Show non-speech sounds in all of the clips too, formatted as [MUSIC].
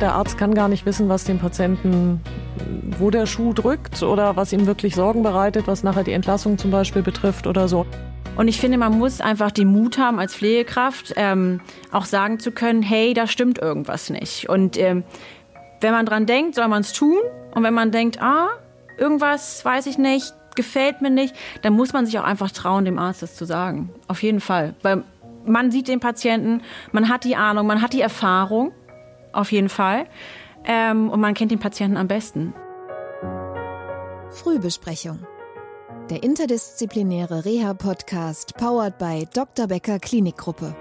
Der Arzt kann gar nicht wissen, was dem Patienten, wo der Schuh drückt oder was ihm wirklich Sorgen bereitet, was nachher die Entlassung zum Beispiel betrifft oder so. Und ich finde, man muss einfach den Mut haben, als Pflegekraft ähm, auch sagen zu können, hey, da stimmt irgendwas nicht. Und ähm, wenn man dran denkt, soll man es tun. Und wenn man denkt, ah, irgendwas weiß ich nicht, gefällt mir nicht, dann muss man sich auch einfach trauen, dem Arzt das zu sagen. Auf jeden Fall. Weil man sieht den Patienten, man hat die Ahnung, man hat die Erfahrung. Auf jeden Fall. Ähm, und man kennt den Patienten am besten. Frühbesprechung. Der interdisziplinäre Reha-Podcast powered by Dr. Becker Klinikgruppe.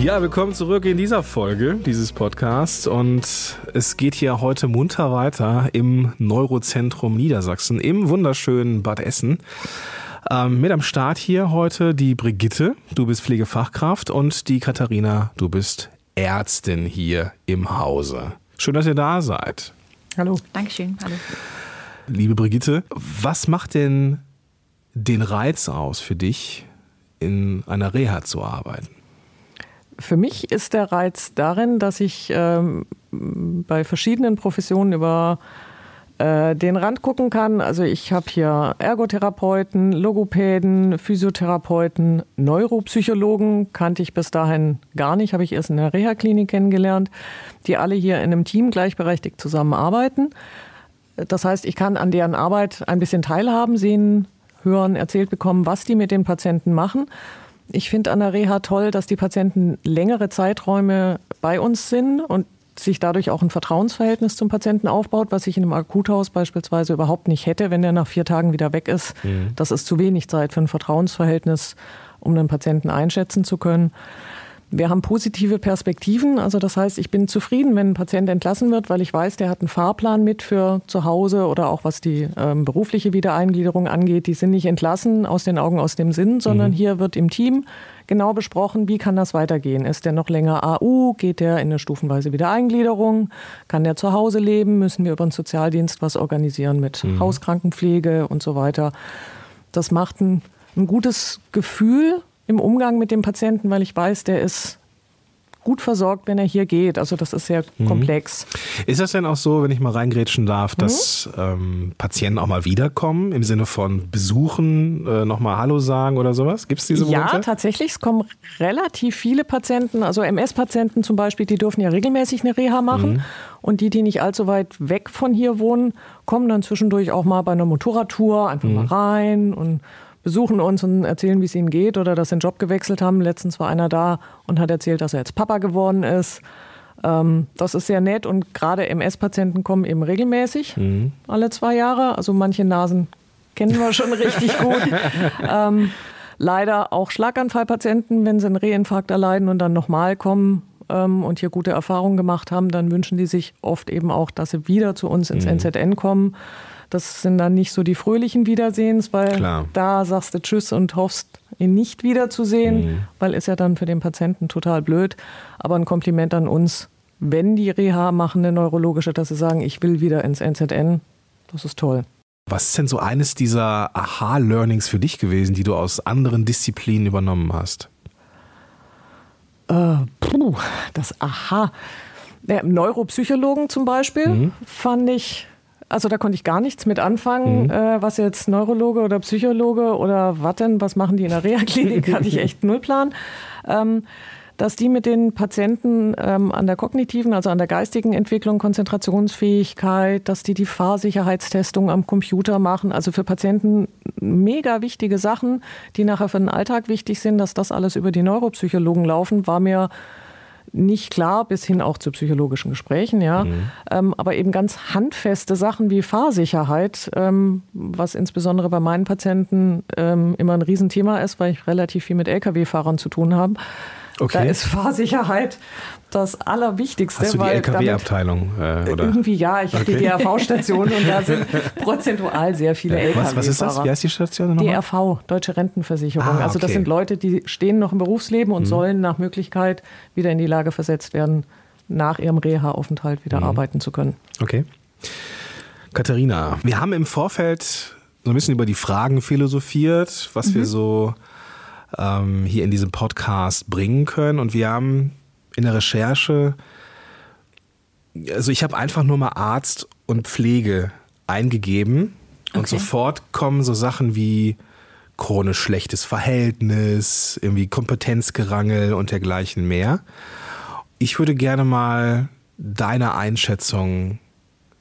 Ja, willkommen zurück in dieser Folge dieses Podcasts und es geht hier heute munter weiter im Neurozentrum Niedersachsen im wunderschönen Bad Essen. Ähm, mit am Start hier heute die Brigitte, du bist Pflegefachkraft und die Katharina, du bist Ärztin hier im Hause. Schön, dass ihr da seid. Hallo. Dankeschön. Hallo. Liebe Brigitte, was macht denn den Reiz aus für dich, in einer Reha zu arbeiten? Für mich ist der Reiz darin, dass ich ähm, bei verschiedenen Professionen über äh, den Rand gucken kann. Also ich habe hier Ergotherapeuten, Logopäden, Physiotherapeuten, Neuropsychologen, kannte ich bis dahin gar nicht, habe ich erst in der Reha-Klinik kennengelernt, die alle hier in einem Team gleichberechtigt zusammenarbeiten. Das heißt, ich kann an deren Arbeit ein bisschen teilhaben, sehen, hören, erzählt bekommen, was die mit den Patienten machen. Ich finde an der Reha toll, dass die Patienten längere Zeiträume bei uns sind und sich dadurch auch ein Vertrauensverhältnis zum Patienten aufbaut, was ich in einem Akuthaus beispielsweise überhaupt nicht hätte, wenn der nach vier Tagen wieder weg ist. Mhm. Das ist zu wenig Zeit für ein Vertrauensverhältnis, um einen Patienten einschätzen zu können. Wir haben positive Perspektiven. Also das heißt, ich bin zufrieden, wenn ein Patient entlassen wird, weil ich weiß, der hat einen Fahrplan mit für zu Hause oder auch was die ähm, berufliche Wiedereingliederung angeht. Die sind nicht entlassen aus den Augen, aus dem Sinn, sondern mhm. hier wird im Team genau besprochen, wie kann das weitergehen. Ist der noch länger AU? Geht der in eine stufenweise Wiedereingliederung? Kann der zu Hause leben? Müssen wir über den Sozialdienst was organisieren mit mhm. Hauskrankenpflege und so weiter? Das macht ein, ein gutes Gefühl im Umgang mit dem Patienten, weil ich weiß, der ist gut versorgt, wenn er hier geht. Also das ist sehr mhm. komplex. Ist das denn auch so, wenn ich mal reingrätschen darf, dass mhm. ähm, Patienten auch mal wiederkommen im Sinne von besuchen, äh, nochmal Hallo sagen oder sowas? Gibt es diese Momente? Ja, tatsächlich. Es kommen relativ viele Patienten, also MS-Patienten zum Beispiel, die dürfen ja regelmäßig eine Reha machen. Mhm. Und die, die nicht allzu weit weg von hier wohnen, kommen dann zwischendurch auch mal bei einer Motorradtour einfach mal mhm. rein und besuchen uns und erzählen, wie es ihnen geht oder dass sie den Job gewechselt haben. Letztens war einer da und hat erzählt, dass er jetzt Papa geworden ist. Ähm, das ist sehr nett und gerade MS-Patienten kommen eben regelmäßig, mhm. alle zwei Jahre. Also manche Nasen kennen wir schon richtig gut. [LAUGHS] Ähm, leider auch Schlaganfallpatienten, wenn sie einen Reinfarkt erleiden und dann nochmal kommen ähm, und hier gute Erfahrungen gemacht haben, dann wünschen die sich oft eben auch, dass sie wieder zu uns ins mhm. NZN kommen. Das sind dann nicht so die fröhlichen Wiedersehens, weil Klar. da sagst du Tschüss und hoffst, ihn nicht wiederzusehen, mhm. weil ist ja dann für den Patienten total blöd. Aber ein Kompliment an uns, wenn die Reha machen, eine neurologische, dass sie sagen, ich will wieder ins NZN, das ist toll. Was ist denn so eines dieser Aha-Learnings für dich gewesen, die du aus anderen Disziplinen übernommen hast? Äh, puh, das Aha. Der Neuropsychologen zum Beispiel mhm. fand ich also da konnte ich gar nichts mit anfangen, mhm. äh, was jetzt Neurologe oder Psychologe oder was denn, was machen die in der Reha-Klinik, [LAUGHS] hatte ich echt null Plan. Ähm, dass die mit den Patienten ähm, an der kognitiven, also an der geistigen Entwicklung, Konzentrationsfähigkeit, dass die die Fahrsicherheitstestung am Computer machen, also für Patienten mega wichtige Sachen, die nachher für den Alltag wichtig sind, dass das alles über die Neuropsychologen laufen, war mir nicht klar, bis hin auch zu psychologischen Gesprächen, ja. Mhm. Ähm, aber eben ganz handfeste Sachen wie Fahrsicherheit, ähm, was insbesondere bei meinen Patienten ähm, immer ein Riesenthema ist, weil ich relativ viel mit Lkw-Fahrern zu tun habe. Okay. Da ist Fahrsicherheit das Allerwichtigste. Hast du die LKW-Abteilung? Äh, irgendwie ja, ich habe okay. die DRV-Station und da sind [LAUGHS] prozentual sehr viele ja. LKW-Fahrer. Was, was, ist das? Wie heißt die Station nochmal? DRV, Deutsche Rentenversicherung. Ah, okay. Also das sind Leute, die stehen noch im Berufsleben und mhm. sollen nach Möglichkeit wieder in die Lage versetzt werden, nach ihrem Reha-Aufenthalt wieder mhm. arbeiten zu können. Okay. Katharina, wir haben im Vorfeld so ein bisschen über die Fragen philosophiert, was mhm. wir so ähm, hier in diesem Podcast bringen können. Und wir haben in der Recherche, also ich habe einfach nur mal Arzt und Pflege eingegeben und Okay. sofort kommen so Sachen wie chronisch schlechtes Verhältnis, irgendwie Kompetenzgerangel und dergleichen mehr. Ich würde gerne mal deine Einschätzung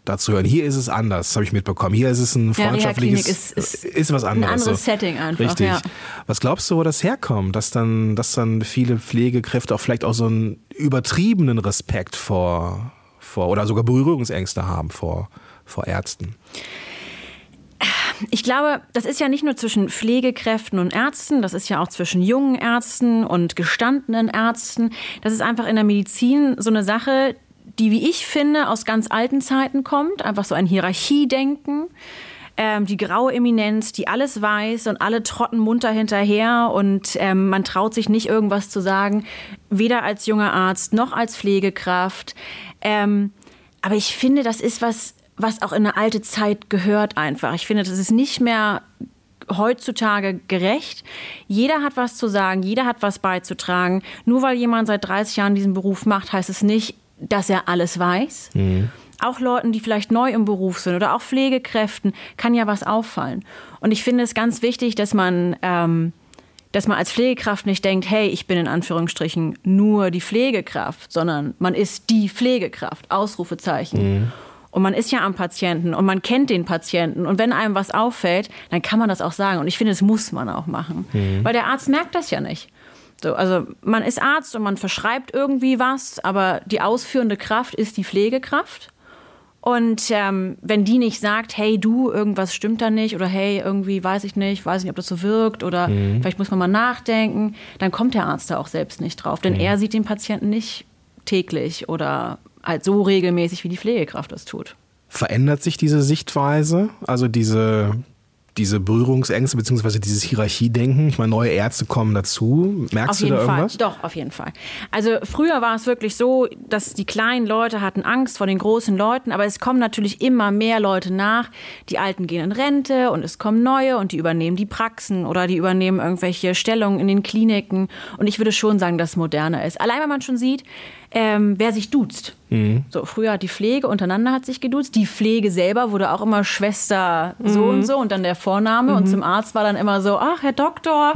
dazu hören. Hier ist es anders, habe ich mitbekommen. Hier ist es ein Ja, freundschaftliches, Reha-Klinik ist- ist ist was ein anderes. anderes so. Setting einfach, Richtig. ja. Was glaubst du, wo das herkommt, dass dann, dass dann viele Pflegekräfte auch vielleicht auch so einen übertriebenen Respekt vor, vor oder sogar Berührungsängste haben vor, vor Ärzten? Ich glaube, das ist ja nicht nur zwischen Pflegekräften und Ärzten, das ist ja auch zwischen jungen Ärzten und gestandenen Ärzten. Das ist einfach in der Medizin so eine Sache, die, wie ich finde, aus ganz alten Zeiten kommt. Einfach so ein Hierarchiedenken. Ähm, die graue Eminenz, die alles weiß und alle trotten munter hinterher und ähm, man traut sich nicht irgendwas zu sagen, weder als junger Arzt noch als Pflegekraft. Ähm, aber ich finde, das ist was, was auch in eine alte Zeit gehört einfach. Ich finde, das ist nicht mehr heutzutage gerecht. Jeder hat was zu sagen, jeder hat was beizutragen. Nur weil jemand seit 30 Jahren diesen Beruf macht, heißt es nicht, dass er alles weiß. Auch Leuten, die vielleicht neu im Beruf sind oder auch Pflegekräften, kann ja was auffallen. Und ich finde es ganz wichtig, dass man, ähm, dass man als Pflegekraft nicht denkt, hey, ich bin in Anführungsstrichen nur die Pflegekraft, sondern man ist die Pflegekraft, Ausrufezeichen. Und man ist ja am Patienten und man kennt den Patienten. Und wenn einem was auffällt, dann kann man das auch sagen. Und ich finde, das muss man auch machen. Weil der Arzt merkt das ja nicht. So, also man ist Arzt und man verschreibt irgendwie was, aber die ausführende Kraft ist die Pflegekraft. Und ähm, wenn die nicht sagt, hey du, irgendwas stimmt da nicht oder hey, irgendwie weiß ich nicht, weiß nicht, ob das so wirkt oder vielleicht muss man mal nachdenken, dann kommt der Arzt da auch selbst nicht drauf. Denn er sieht den Patienten nicht täglich oder halt so regelmäßig, wie die Pflegekraft das tut. Verändert sich diese Sichtweise, also diese, diese Berührungsängste beziehungsweise dieses Hierarchiedenken? Ich meine, neue Ärzte kommen dazu. Merkst Auf du jeden da Fall. irgendwas? Doch, auf jeden Fall. Also früher war es wirklich so, dass die kleinen Leute hatten Angst vor den großen Leuten, aber es kommen natürlich immer mehr Leute nach. Die Alten gehen in Rente und es kommen neue und die übernehmen die Praxen oder die übernehmen irgendwelche Stellungen in den Kliniken. Und ich würde schon sagen, dass es moderner ist. Allein, wenn man schon sieht, ähm, wer sich duzt. So, früher hat die Pflege untereinander hat sich geduzt. Die Pflege selber wurde auch immer Schwester so und so und dann der Vorname. Und zum Arzt war dann immer so, ach, Herr Doktor,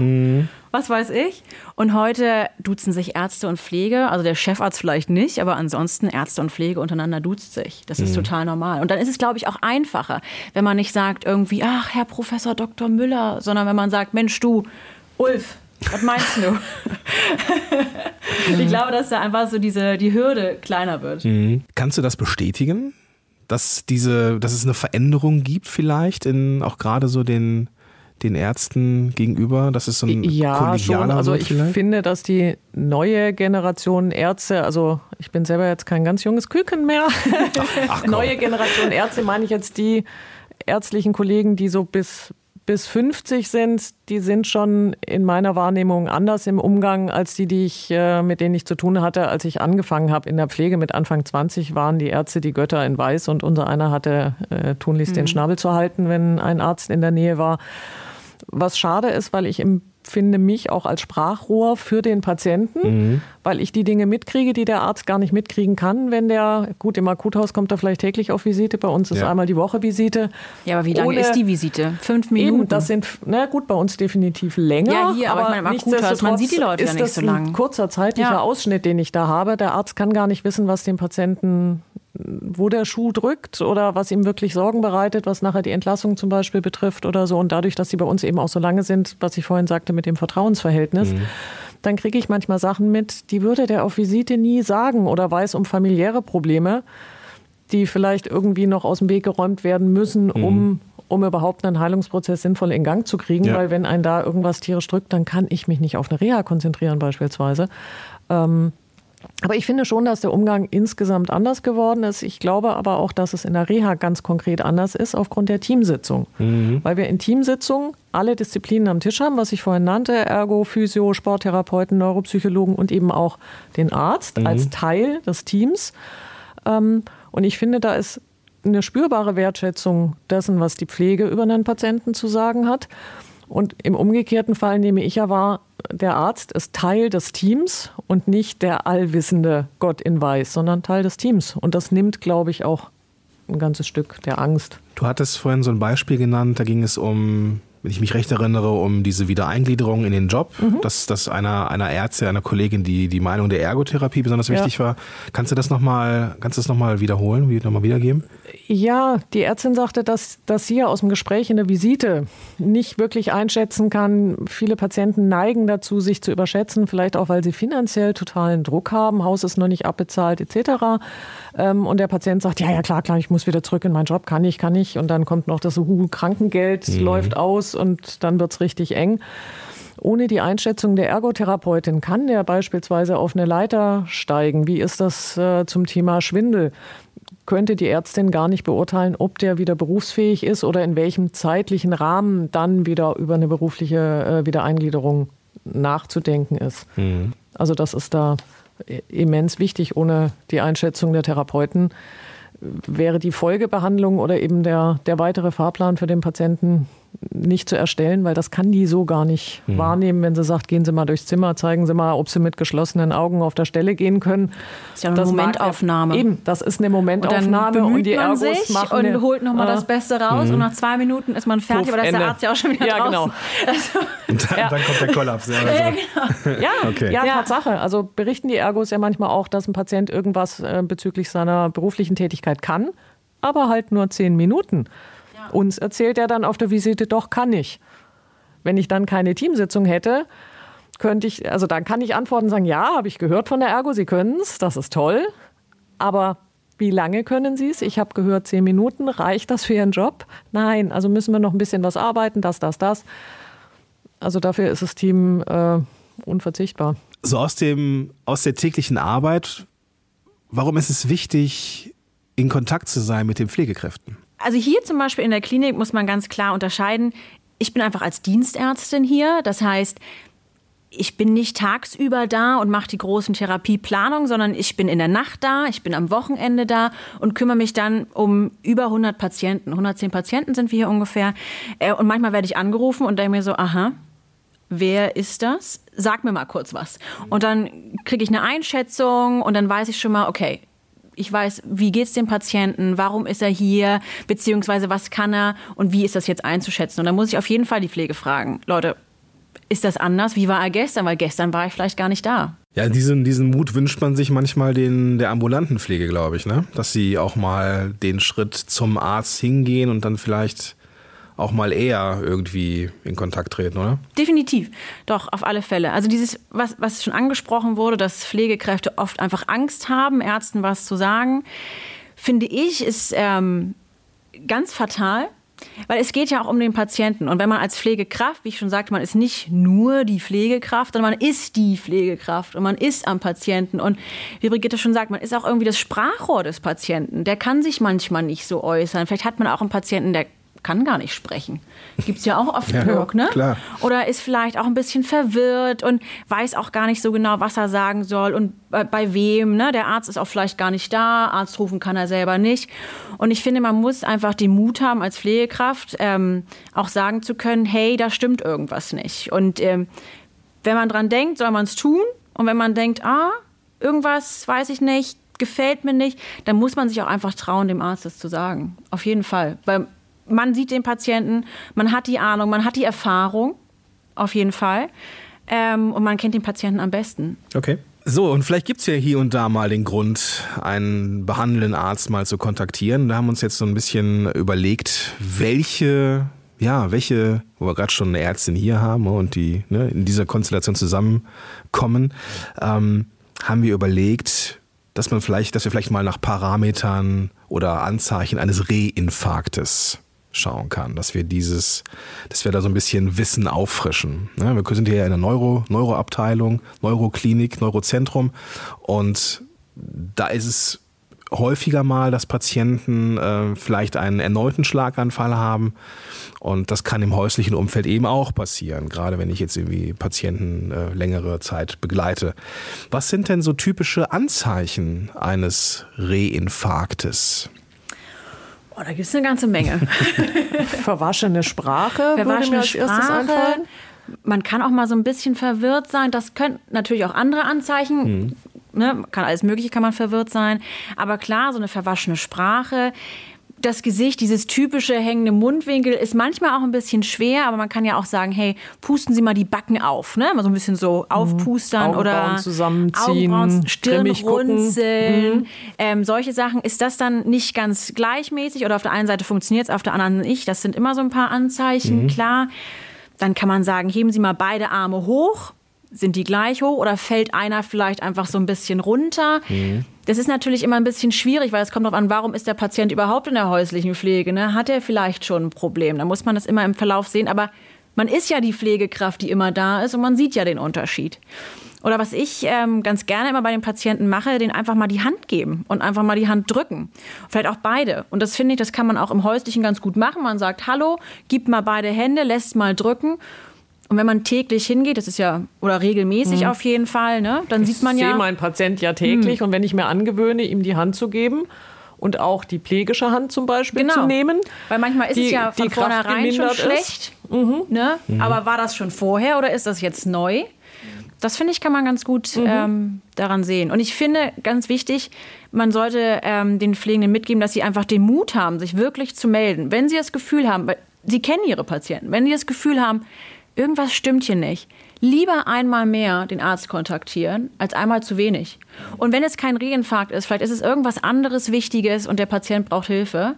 was weiß ich. Und heute duzen sich Ärzte und Pflege, also der Chefarzt vielleicht nicht, aber ansonsten Ärzte und Pflege untereinander duzt sich. Das ist total normal. Und dann ist es, glaube ich, auch einfacher, wenn man nicht sagt irgendwie, ach, Herr Professor Dr. Müller, sondern wenn man sagt, Mensch, du, Ulf, was meinst du? ich glaube, dass da einfach so diese, die Hürde kleiner wird. Kannst du das bestätigen? Dass diese, dass es eine Veränderung gibt vielleicht in auch gerade so den, den Ärzten gegenüber, dass es so ein Ja, schon. Also ich vielleicht? finde, dass die neue Generation Ärzte, also ich bin selber jetzt kein ganz junges Küken mehr. Ach komm. neue Generation Ärzte meine ich jetzt die ärztlichen Kollegen, die so bis bis 50 sind, die sind schon in meiner Wahrnehmung anders im Umgang als die, die ich, äh, mit denen ich zu tun hatte, als ich angefangen habe in der Pflege. Mit Anfang 20 waren die Ärzte die Götter in Weiß und unser einer hatte äh, tunlichst den Schnabel zu halten, wenn ein Arzt in der Nähe war. Was schade ist, weil ich empfinde mich auch als Sprachrohr für den Patienten, weil ich die Dinge mitkriege, die der Arzt gar nicht mitkriegen kann, wenn der, gut, im Akuthaus kommt er vielleicht täglich auf Visite, bei uns ist Ja. einmal die Woche Visite. Ja, aber wie lange Ohne- ist die Visite? Fünf Minuten. Eben, das sind, na gut, bei uns definitiv länger. Ja, hier, aber ich meine, im Akuthaus, man sieht die Leute ja ist nicht das so ein lang. kurzer zeitlicher Ja. Ausschnitt, den ich da habe. Der Arzt kann gar nicht wissen, was dem Patienten, wo der Schuh drückt oder was ihm wirklich Sorgen bereitet, was nachher die Entlassung zum Beispiel betrifft oder so. Und dadurch, dass sie bei uns eben auch so lange sind, was ich vorhin sagte mit dem Vertrauensverhältnis, dann kriege ich manchmal Sachen mit, die würde der auf Visite nie sagen oder weiß um familiäre Probleme die vielleicht irgendwie noch aus dem Weg geräumt werden müssen, um, um überhaupt einen Heilungsprozess sinnvoll in Gang zu kriegen. Ja. Weil wenn ein da irgendwas tierisch drückt, dann kann ich mich nicht auf eine Reha konzentrieren beispielsweise. Ähm, aber ich finde schon, dass der Umgang insgesamt anders geworden ist. Ich glaube aber auch, dass es in der Reha ganz konkret anders ist aufgrund der Teamsitzung. Weil wir in Teamsitzungen alle Disziplinen am Tisch haben, was ich vorhin nannte, Ergo, Physio, Sporttherapeuten, Neuropsychologen und eben auch den Arzt als Teil des Teams. Ähm, und ich finde, da ist eine spürbare Wertschätzung dessen, was die Pflege über einen Patienten zu sagen hat. Und im umgekehrten Fall nehme ich ja wahr, der Arzt ist Teil des Teams und nicht der allwissende Gott in Weiß, sondern Teil des Teams. Und das nimmt, glaube ich, auch ein ganzes Stück der Angst. Du hattest vorhin so ein Beispiel genannt, da ging es um wenn ich mich recht erinnere, um diese Wiedereingliederung in den Job, mhm. dass, dass einer, einer Ärzte, einer Kollegin die, die Meinung der Ergotherapie besonders wichtig ja. war. Kannst du das nochmal, kannst du das nochmal wiederholen, wie nochmal wiedergeben? Ja, die Ärztin sagte, dass, dass sie ja aus dem Gespräch in der Visite nicht wirklich einschätzen kann. Viele Patienten neigen dazu, sich zu überschätzen, vielleicht auch, weil sie finanziell totalen Druck haben, Haus ist noch nicht abbezahlt etc. Ähm, und der Patient sagt, ja, ja, klar, klar, ich muss wieder zurück in meinen Job, kann ich, kann ich. Und dann kommt noch das uh, Krankengeld, mhm. läuft aus und dann wird es richtig eng. Ohne die Einschätzung der Ergotherapeutin kann der beispielsweise auf eine Leiter steigen. Wie ist das äh, zum Thema Schwindel? Könnte die Ärztin gar nicht beurteilen, ob der wieder berufsfähig ist oder in welchem zeitlichen Rahmen dann wieder über eine berufliche äh, Wiedereingliederung nachzudenken ist. Mhm. Also das ist da immens wichtig. Ohne die Einschätzung der Therapeuten wäre die Folgebehandlung oder eben der, der weitere Fahrplan für den Patienten nicht zu erstellen, weil das kann die so gar nicht mhm. wahrnehmen, wenn sie sagt, gehen Sie mal durchs Zimmer, zeigen Sie mal, ob Sie mit geschlossenen Augen auf der Stelle gehen können. Das ist ja eine das Momentaufnahme. eben, das ist eine Momentaufnahme und, und die Ergos man sich machen und holt nochmal äh, das Beste raus mhm. und nach zwei Minuten ist man fertig, aber da ist der Arzt ja auch schon wieder ja, draußen. Genau. Also, [LAUGHS] und dann, ja. dann, kommt der Kollaps. Ja, also. ja, genau. ja, [LAUGHS] okay. ja, Tatsache. Also berichten die Ergos ja manchmal auch, dass ein Patient irgendwas äh, bezüglich seiner beruflichen Tätigkeit kann, aber halt nur zehn Minuten. Uns erzählt er dann auf der Visite, doch kann ich. Wenn ich dann keine Teamsitzung hätte, könnte ich, also dann kann ich antworten und sagen, ja, habe ich gehört von der Ergo, Sie können es, das ist toll. Aber wie lange können Sie es? Ich habe gehört, zehn Minuten. Reicht das für Ihren Job? Nein, also müssen wir noch ein bisschen was arbeiten, das, das, das. Also dafür ist das Team äh, unverzichtbar. So aus, dem, aus der täglichen Arbeit, warum ist es wichtig, in Kontakt zu sein mit den Pflegekräften? Also hier zum Beispiel in der Klinik muss man ganz klar unterscheiden. Ich bin einfach als Dienstärztin hier. Das heißt, ich bin nicht tagsüber da und mache die großen Therapieplanungen, sondern ich bin in der Nacht da, ich bin am Wochenende da und kümmere mich dann um über 100 Patienten. 110 Patienten sind wir hier ungefähr. Äh, und manchmal werde ich angerufen und denke mir so, aha, wer ist das? Sag mir mal kurz was. Und dann kriege ich eine Einschätzung und dann weiß ich schon mal, okay, ich weiß, wie geht es dem Patienten, warum ist er hier, beziehungsweise was kann er und wie ist das jetzt einzuschätzen. Und dann muss ich auf jeden Fall die Pflege fragen. Leute, ist das anders? Wie war er gestern? Weil gestern war ich vielleicht gar nicht da. Ja, diesen, diesen Mut wünscht man sich manchmal den, der ambulanten Pflege, glaube ich, ne? Dass sie auch mal den Schritt zum Arzt hingehen und dann vielleicht auch mal eher irgendwie in Kontakt treten, oder? Definitiv, doch, auf alle Fälle. Also dieses, was, was schon angesprochen wurde, dass Pflegekräfte oft einfach Angst haben, Ärzten was zu sagen, finde ich, ist ähm, ganz fatal. Weil es geht ja auch um den Patienten. Und wenn man als Pflegekraft, wie ich schon sagte, man ist nicht nur die Pflegekraft, sondern man ist die Pflegekraft und man ist am Patienten. Und wie Brigitte schon sagt, man ist auch irgendwie das Sprachrohr des Patienten. Der kann sich manchmal nicht so äußern. Vielleicht hat man auch einen Patienten, der kann gar nicht sprechen. Gibt es ja auch oft ja, genug, ne? Klar. Oder ist vielleicht auch ein bisschen verwirrt und weiß auch gar nicht so genau, was er sagen soll und bei, bei wem. Ne? Der Arzt ist auch vielleicht gar nicht da, Arzt rufen kann er selber nicht. Und ich finde, man muss einfach den Mut haben, als Pflegekraft ähm, auch sagen zu können, hey, da stimmt irgendwas nicht. Und ähm, wenn man dran denkt, soll man es tun. Und wenn man denkt, ah, irgendwas weiß ich nicht, gefällt mir nicht, dann muss man sich auch einfach trauen, dem Arzt das zu sagen. Auf jeden Fall. Weil man sieht den Patienten, man hat die Ahnung, man hat die Erfahrung, auf jeden Fall. Ähm, und man kennt den Patienten am besten. Okay. So, und vielleicht gibt es ja hier und da mal den Grund, einen behandelnden Arzt mal zu kontaktieren. Da haben wir uns jetzt so ein bisschen überlegt, welche, ja, welche, wo wir gerade schon eine Ärztin hier haben und die ne, in dieser Konstellation zusammenkommen, ähm, haben wir überlegt, dass man vielleicht, dass wir vielleicht mal nach Parametern oder Anzeichen eines Reinfarktes schauen kann, dass wir dieses, dass wir da so ein bisschen Wissen auffrischen. Ja, wir sind hier in der Neuro, Neuroabteilung, Neuroklinik, Neurozentrum und da ist es häufiger mal, dass Patienten äh, vielleicht einen erneuten Schlaganfall haben. Und das kann im häuslichen Umfeld eben auch passieren, gerade wenn ich jetzt irgendwie Patienten äh, längere Zeit begleite. Was sind denn so typische Anzeichen eines Reinfarktes? Oh, da gibt es eine ganze Menge. [LAUGHS] Verwaschene Sprache. Verwaschene Sprache. Man kann auch mal so ein bisschen verwirrt sein. Das können natürlich auch andere Anzeichen. Mhm. Ne, kann alles Mögliche, kann man verwirrt sein. Aber klar, so eine verwaschene Sprache das Gesicht, dieses typische hängende Mundwinkel, ist manchmal auch ein bisschen schwer, aber man kann ja auch sagen, hey, pusten Sie mal die Backen auf, ne? Mal so ein bisschen so mhm. aufpustern mhm. oder zusammenziehen, Augenbrauen, Stirn runzeln, mhm. ähm, solche Sachen. Ist das dann nicht ganz gleichmäßig oder auf der einen Seite funktioniert es, auf der anderen nicht? Das sind immer so ein paar Anzeichen, mhm. klar. Dann kann man sagen, heben Sie mal beide Arme hoch sind die gleich hoch oder fällt einer vielleicht einfach so ein bisschen runter? Mhm. Das ist natürlich immer ein bisschen schwierig, weil es kommt darauf an, warum ist der Patient überhaupt in der häuslichen Pflege? Ne? Hat er vielleicht schon ein Problem? Da muss man das immer im Verlauf sehen. Aber man ist ja die Pflegekraft, die immer da ist und man sieht ja den Unterschied. Oder was ich ähm, ganz gerne immer bei den Patienten mache, den einfach mal die Hand geben und einfach mal die Hand drücken. Vielleicht auch beide. Und das finde ich, das kann man auch im Häuslichen ganz gut machen. Man sagt Hallo, gibt mal beide Hände, lässt mal drücken und wenn man täglich hingeht, das ist ja, oder regelmäßig mhm. auf jeden Fall, ne, dann ich sieht man ja. Ich sehe meinen Patient ja täglich mhm. und wenn ich mir angewöhne, ihm die Hand zu geben und auch die pflegische Hand zum Beispiel genau. zu nehmen. Weil manchmal ist die, es ja von vornherein schon schlecht. Mhm. Ne? Mhm. Aber war das schon vorher oder ist das jetzt neu? Das finde ich, kann man ganz gut mhm. ähm, daran sehen. Und ich finde ganz wichtig, man sollte ähm, den Pflegenden mitgeben, dass sie einfach den Mut haben, sich wirklich zu melden. Wenn sie das Gefühl haben, weil sie kennen ihre Patienten, wenn sie das Gefühl haben, irgendwas stimmt hier nicht. Lieber einmal mehr den Arzt kontaktieren, als einmal zu wenig. Und wenn es kein Reinfarkt ist, vielleicht ist es irgendwas anderes Wichtiges und der Patient braucht Hilfe,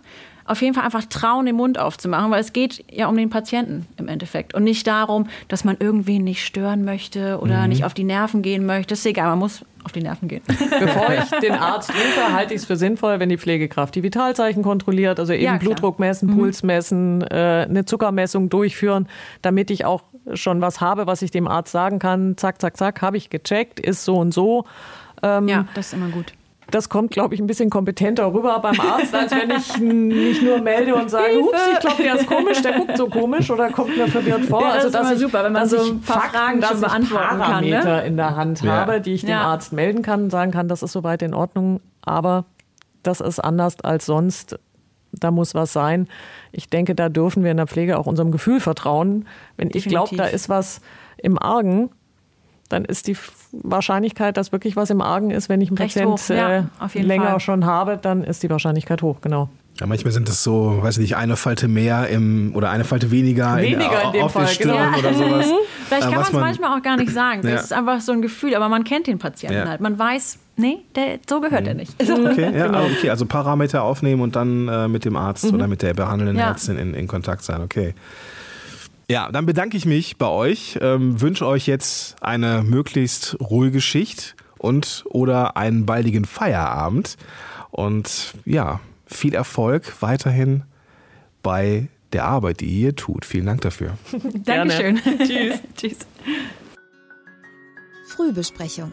auf jeden Fall einfach trauen, den Mund aufzumachen, weil es geht ja um den Patienten im Endeffekt und nicht darum, dass man irgendwen nicht stören möchte oder mhm. nicht auf die Nerven gehen möchte. Das ist egal, man muss auf die Nerven gehen. [LAUGHS] Bevor ich den [LAUGHS] Arzt rufe, halte ich es für sinnvoll, wenn die Pflegekraft die Vitalzeichen kontrolliert, also eben ja, Blutdruck messen, mhm. Puls messen, äh, eine Zuckermessung durchführen, damit ich auch schon was habe, was ich dem Arzt sagen kann. Zack, zack, zack, habe ich gecheckt, ist so und so. Ähm, ja, das ist immer gut das kommt, glaube ich, ein bisschen kompetenter rüber beim Arzt, als wenn ich nicht nur melde und sage, ups, ich glaube, der ist komisch, der guckt so komisch oder kommt mir verwirrt vor. Ja, das also, dass ist super, wenn man so ein paar Fakten, Fragen schon beantworten Parameter kann. Ne? in der Hand ja. habe, die ich dem ja. Arzt melden kann und sagen kann, das ist soweit in Ordnung, aber das ist anders als sonst. Da muss was sein. Ich denke, da dürfen wir in der Pflege auch unserem Gefühl vertrauen. Wenn Definitiv. ich glaube, da ist was im Argen, dann ist die Wahrscheinlichkeit, dass wirklich was im Argen ist, wenn ich einen Patient ja, äh, länger Fall. schon habe, dann ist die Wahrscheinlichkeit hoch, genau. Ja, manchmal sind es so, weiß ich nicht, eine Falte mehr im oder eine Falte weniger, weniger in, in auf Fall, der Stirn genau. oder [LAUGHS] sowas. Vielleicht kann man es manchmal auch gar nicht sagen. Das ja. ist einfach so ein Gefühl, aber man kennt den Patienten ja. halt. Man weiß, nee, der, so gehört mhm. er nicht. Okay, ja, [LAUGHS] genau. okay, also Parameter aufnehmen und dann äh, mit dem Arzt mhm. oder mit der behandelnden Ärztin in, in Kontakt sein. Okay. Ja, dann bedanke ich mich bei euch, ähm, wünsche euch jetzt eine möglichst ruhige Schicht und oder einen baldigen Feierabend. Und ja, viel Erfolg weiterhin bei der Arbeit, die ihr hier tut. Vielen Dank dafür. [LAUGHS] Dankeschön. [LAUGHS] Tschüss. Tschüss. Frühbesprechung.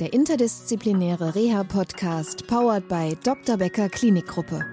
Der interdisziplinäre Reha-Podcast powered by Dr. Becker Klinikgruppe.